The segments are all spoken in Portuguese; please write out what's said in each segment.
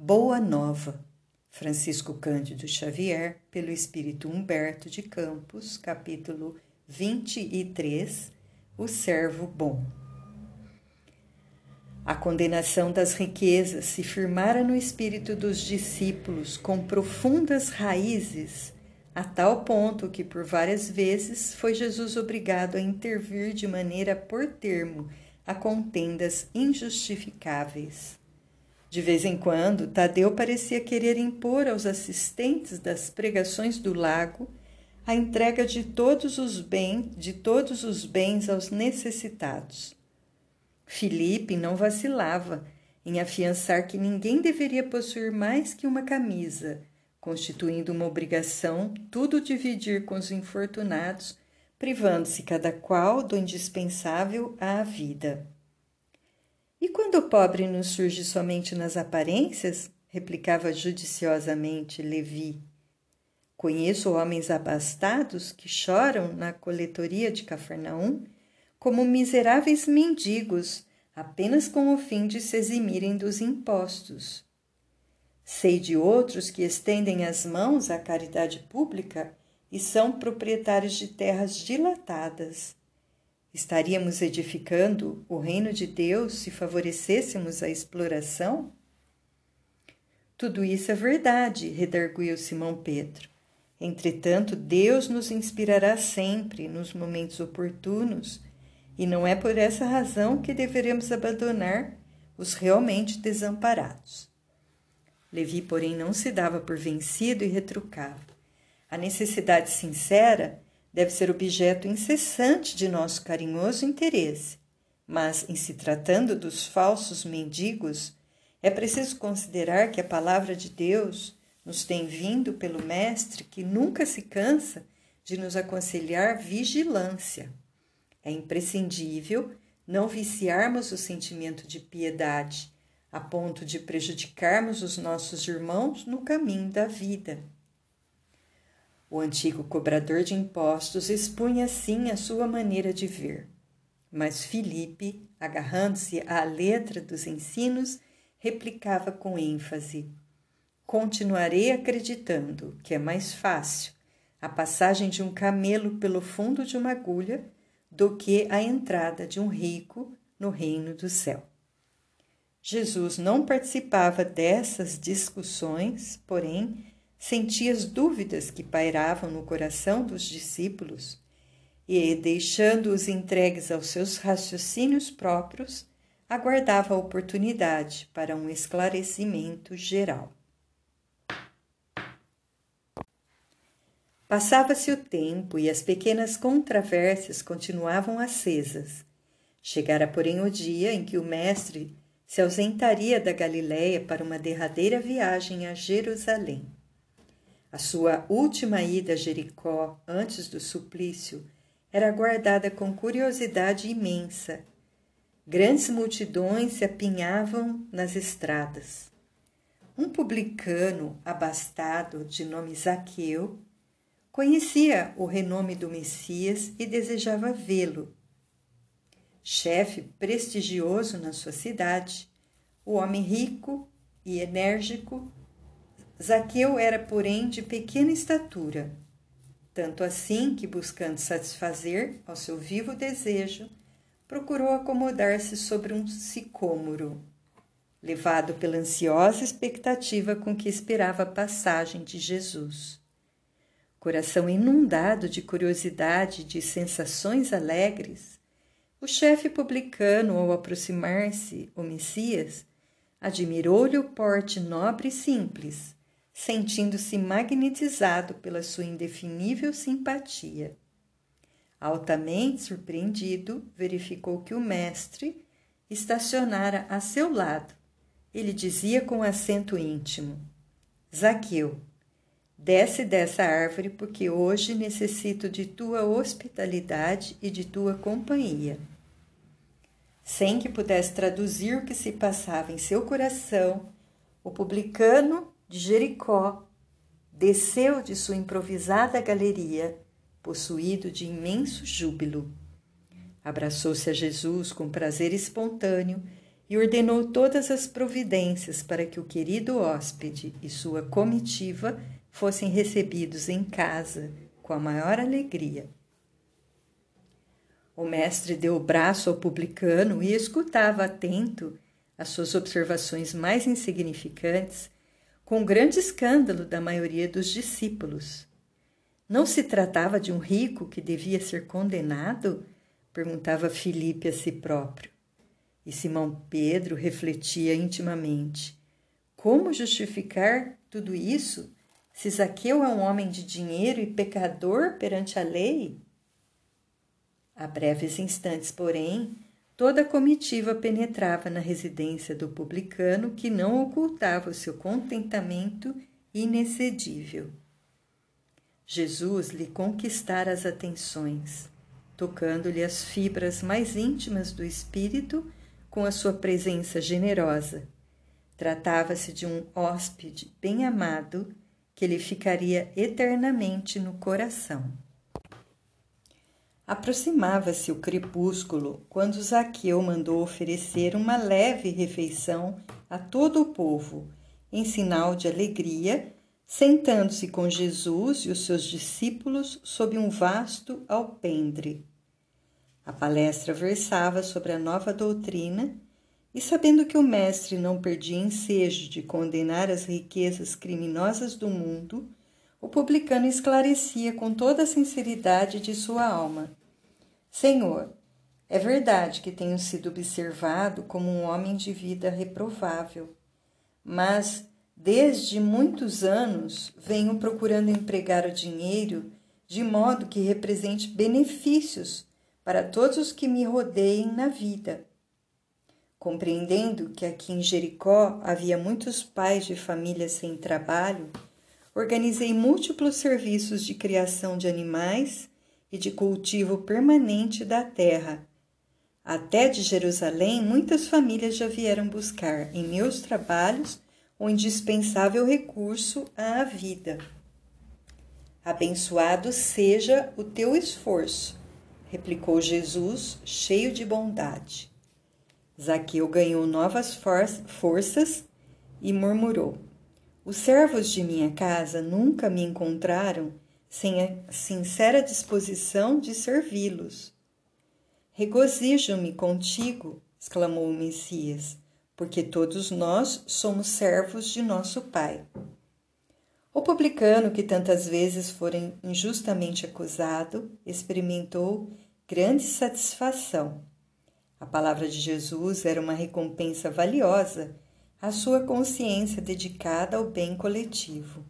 Boa Nova, Francisco Cândido Xavier, pelo Espírito Humberto de Campos, capítulo 23 O Servo Bom. A condenação das riquezas se firmara no espírito dos discípulos com profundas raízes, a tal ponto que por várias vezes foi Jesus obrigado a intervir de maneira por termo a contendas injustificáveis. De vez em quando, Tadeu parecia querer impor aos assistentes das pregações do lago a entrega de todos os bens, de todos os bens aos necessitados. Filipe não vacilava em afiançar que ninguém deveria possuir mais que uma camisa, constituindo uma obrigação tudo dividir com os infortunados, privando-se cada qual do indispensável à vida. E quando o pobre nos surge somente nas aparências? replicava judiciosamente Levi. Conheço homens abastados que choram na coletoria de Cafarnaum como miseráveis mendigos, apenas com o fim de se eximirem dos impostos. Sei de outros que estendem as mãos à caridade pública e são proprietários de terras dilatadas Estaríamos edificando o reino de Deus se favorecêssemos a exploração? Tudo isso é verdade, redarguiu Simão Pedro. Entretanto, Deus nos inspirará sempre nos momentos oportunos, e não é por essa razão que deveremos abandonar os realmente desamparados. Levi, porém, não se dava por vencido e retrucava. A necessidade sincera deve ser objeto incessante de nosso carinhoso interesse, mas, em se tratando dos falsos mendigos, é preciso considerar que a palavra de Deus nos tem vindo pelo Mestre que nunca se cansa de nos aconselhar vigilância. É imprescindível não viciarmos o sentimento de piedade, a ponto de prejudicarmos os nossos irmãos no caminho da vida. O antigo cobrador de impostos expunha assim a sua maneira de ver. Mas Filipe, agarrando-se à letra dos ensinos, replicava com ênfase: Continuarei acreditando que é mais fácil a passagem de um camelo pelo fundo de uma agulha do que a entrada de um rico no reino do céu. Jesus não participava dessas discussões, porém, sentia as dúvidas que pairavam no coração dos discípulos e, deixando-os entregues aos seus raciocínios próprios, aguardava a oportunidade para um esclarecimento geral. Passava-se o tempo e as pequenas controvérsias continuavam acesas. Chegara, porém, o dia em que o mestre se ausentaria da Galiléia para uma derradeira viagem a Jerusalém. A sua última ida a Jericó antes do suplício era aguardada com curiosidade imensa. Grandes multidões se apinhavam nas estradas. Um publicano abastado, de nome Zaqueu, conhecia o renome do Messias e desejava vê-lo. Chefe prestigioso na sua cidade, o homem rico e enérgico Zaqueu era, porém, de pequena estatura, tanto assim que, buscando satisfazer ao seu vivo desejo, procurou acomodar-se sobre um sicômoro, levado pela ansiosa expectativa com que esperava a passagem de Jesus. Coração inundado de curiosidade e de sensações alegres, o chefe publicano, ao aproximar-se o Messias, admirou-lhe o porte nobre e simples, sentindo-se magnetizado pela sua indefinível simpatia. Altamente surpreendido, verificou que o mestre estacionara a seu lado. Ele dizia com acento íntimo: Zaqueu, desce dessa árvore porque hoje necessito de tua hospitalidade e de tua companhia. Sem que pudesse traduzir o que se passava em seu coração, o publicano de Jericó, desceu de sua improvisada galeria, possuído de imenso júbilo. Abraçou-se a Jesus com prazer espontâneo e ordenou todas as providências para que o querido hóspede e sua comitiva fossem recebidos em casa com a maior alegria. O mestre deu o braço ao publicano e escutava atento as suas observações mais insignificantes, com grande escândalo da maioria dos discípulos. Não se tratava de um rico que devia ser condenado? perguntava Filipe a si próprio. E Simão Pedro refletia intimamente: como justificar tudo isso se Zaqueu é um homem de dinheiro e pecador perante a lei? A breves instantes, porém, toda a comitiva penetrava na residência do publicano, que não ocultava o seu contentamento inexcedível. Jesus lhe conquistara as atenções, tocando-lhe as fibras mais íntimas do espírito com a sua presença generosa. Tratava-se de um hóspede bem amado que lhe ficaria eternamente no coração. Aproximava-se o crepúsculo quando Zaqueu mandou oferecer uma leve refeição a todo o povo, em sinal de alegria, sentando-se com Jesus e os seus discípulos sob um vasto alpendre. A palestra versava sobre a nova doutrina e, sabendo que o Mestre não perdia ensejo de condenar as riquezas criminosas do mundo, o publicano esclarecia com toda a sinceridade de sua alma: Senhor, é verdade que tenho sido observado como um homem de vida reprovável, mas desde muitos anos venho procurando empregar o dinheiro de modo que represente benefícios para todos os que me rodeiem na vida. Compreendendo que aqui em Jericó havia muitos pais de família sem trabalho, organizei múltiplos serviços de criação de animais e de cultivo permanente da terra. Até de Jerusalém, muitas famílias já vieram buscar em meus trabalhos o indispensável recurso à vida. Abençoado seja o teu esforço replicou Jesus, cheio de bondade. Zaqueu ganhou novas for forças e murmurou: Os servos de minha casa nunca me encontraram sem a sincera disposição de servi-los. Regozijo-me contigo, exclamou o Messias, porque todos nós somos servos de nosso Pai. O publicano, que tantas vezes fora injustamente acusado, experimentou grande satisfação. A palavra de Jesus era uma recompensa valiosa à sua consciência dedicada ao bem coletivo.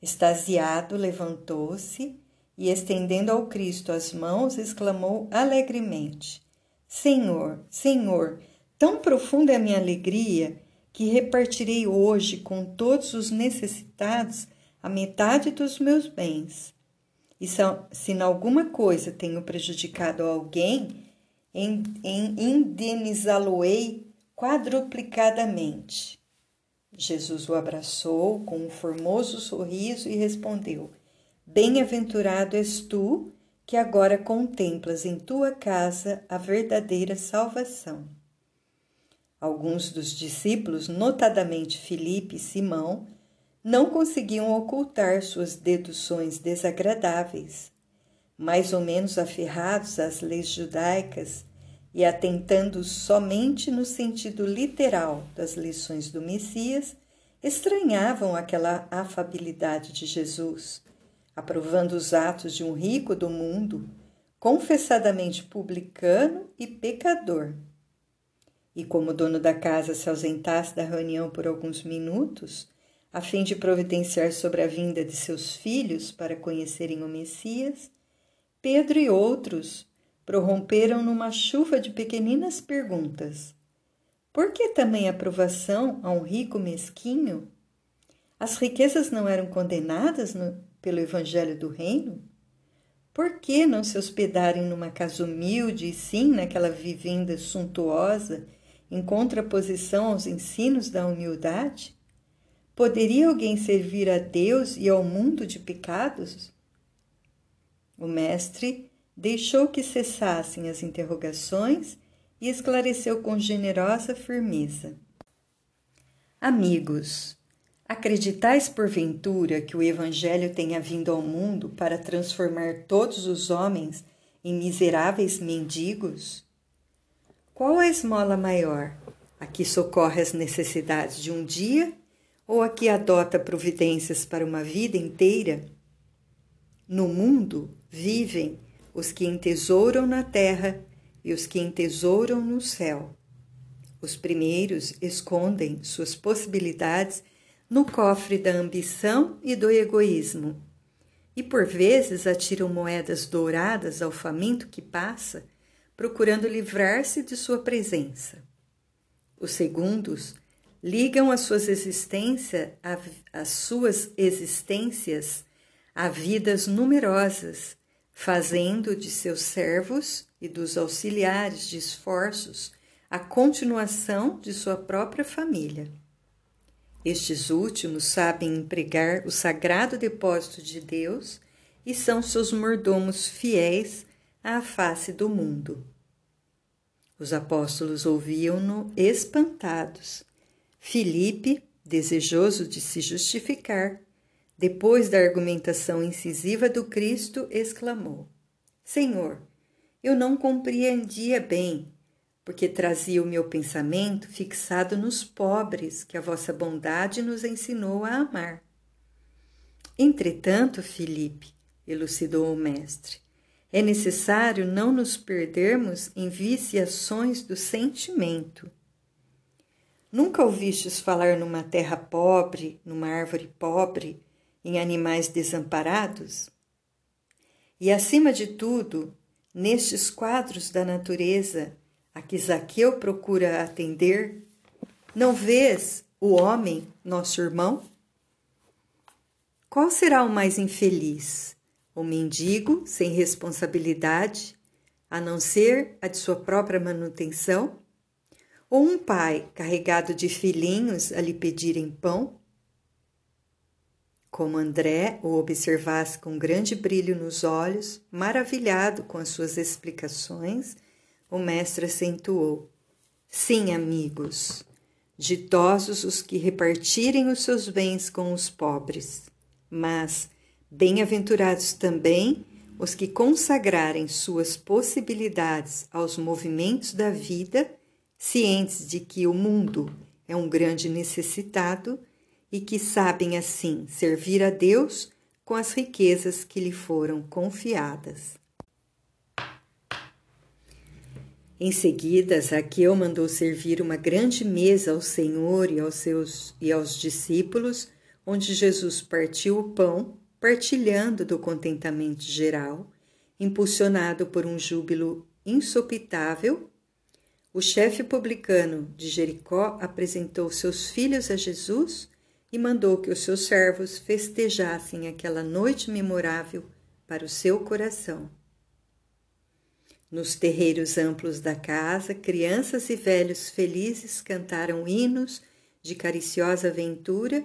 Extasiado, levantou-se e, estendendo ao Cristo as mãos, exclamou alegremente: Senhor, Senhor, tão profunda é a minha alegria que repartirei hoje com todos os necessitados a metade dos meus bens. E se em alguma coisa tenho prejudicado alguém, indenizá-lo-ei quadruplicadamente. Jesus o abraçou com um formoso sorriso e respondeu: Bem-aventurado és tu, que agora contemplas em tua casa a verdadeira salvação. Alguns dos discípulos, notadamente Filipe e Simão, não conseguiam ocultar suas deduções desagradáveis. Mais ou menos aferrados às leis judaicas e atentando somente no sentido literal das lições do Messias, estranhavam aquela afabilidade de Jesus, aprovando os atos de um rico do mundo, confessadamente publicano e pecador. E como o dono da casa se ausentasse da reunião por alguns minutos, a fim de providenciar sobre a vinda de seus filhos para conhecerem o Messias, Pedro e outros prorromperam numa chuva de pequeninas perguntas. Por que também aprovação a um rico mesquinho? As riquezas não eram condenadas no, pelo Evangelho do Reino? Por que não se hospedarem numa casa humilde e sim naquela vivenda suntuosa em contraposição aos ensinos da humildade? Poderia alguém servir a Deus e ao mundo de pecados? O mestre deixou que cessassem as interrogações e esclareceu com generosa firmeza: Amigos, acreditais porventura que o Evangelho tenha vindo ao mundo para transformar todos os homens em miseráveis mendigos? Qual a esmola maior? A que socorre as necessidades de um dia ou a que adota providências para uma vida inteira? No mundo vivem os que entesouram na terra e os que entesouram no céu. Os primeiros escondem suas possibilidades no cofre da ambição e do egoísmo, e por vezes atiram moedas douradas ao faminto que passa, procurando livrar-se de sua presença. Os segundos ligam as suas existências as suas existências a vidas numerosas, fazendo de seus servos e dos auxiliares de esforços a continuação de sua própria família. Estes últimos sabem empregar o sagrado depósito de Deus e são seus mordomos fiéis à face do mundo. Os apóstolos ouviam-no espantados. Filipe, desejoso de se justificar, depois da argumentação incisiva do Cristo, exclamou: Senhor, eu não compreendia bem porque trazia o meu pensamento fixado nos pobres que a vossa bondade nos ensinou a amar. Entretanto, Filipe, elucidou o mestre, é necessário não nos perdermos em viciações do sentimento. Nunca ouvistes falar numa terra pobre, numa árvore pobre, em animais desamparados? E acima de tudo, nestes quadros da natureza a que Zaqueu procura atender, não vês o homem, nosso irmão? Qual será o mais infeliz? O mendigo sem responsabilidade, a não ser a de sua própria manutenção? Ou um pai carregado de filhinhos a lhe pedirem pão? Como André o observasse com grande brilho nos olhos, maravilhado com as suas explicações, o mestre acentuou: Sim, amigos, ditosos os que repartirem os seus bens com os pobres, mas bem-aventurados também os que consagrarem suas possibilidades aos movimentos da vida, cientes de que o mundo é um grande necessitado e que sabem assim servir a Deus com as riquezas que lhe foram confiadas. Em seguida, Zaqueu mandou servir uma grande mesa ao Senhor e aos seus e aos discípulos, onde Jesus partiu o pão, partilhando do contentamento geral, impulsionado por um júbilo insopitável. O chefe publicano de Jericó apresentou seus filhos a Jesus e mandou que os seus servos festejassem aquela noite memorável para o seu coração. Nos terreiros amplos da casa, crianças e velhos felizes cantaram hinos de cariciosa ventura,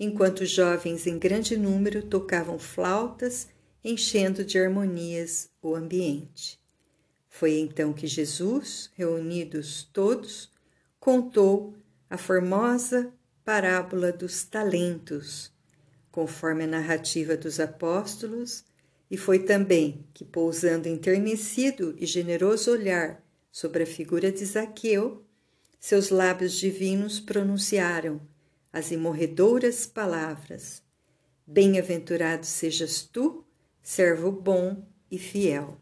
enquanto jovens em grande número tocavam flautas, enchendo de harmonias o ambiente. Foi então que Jesus, reunidos todos, contou a formosa parábola dos talentos, conforme a narrativa dos apóstolos e foi também que, pousando enternecido e generoso olhar sobre a figura de Zaqueu, seus lábios divinos pronunciaram as imorredoras palavras: Bem-aventurado sejas tu, servo bom e fiel.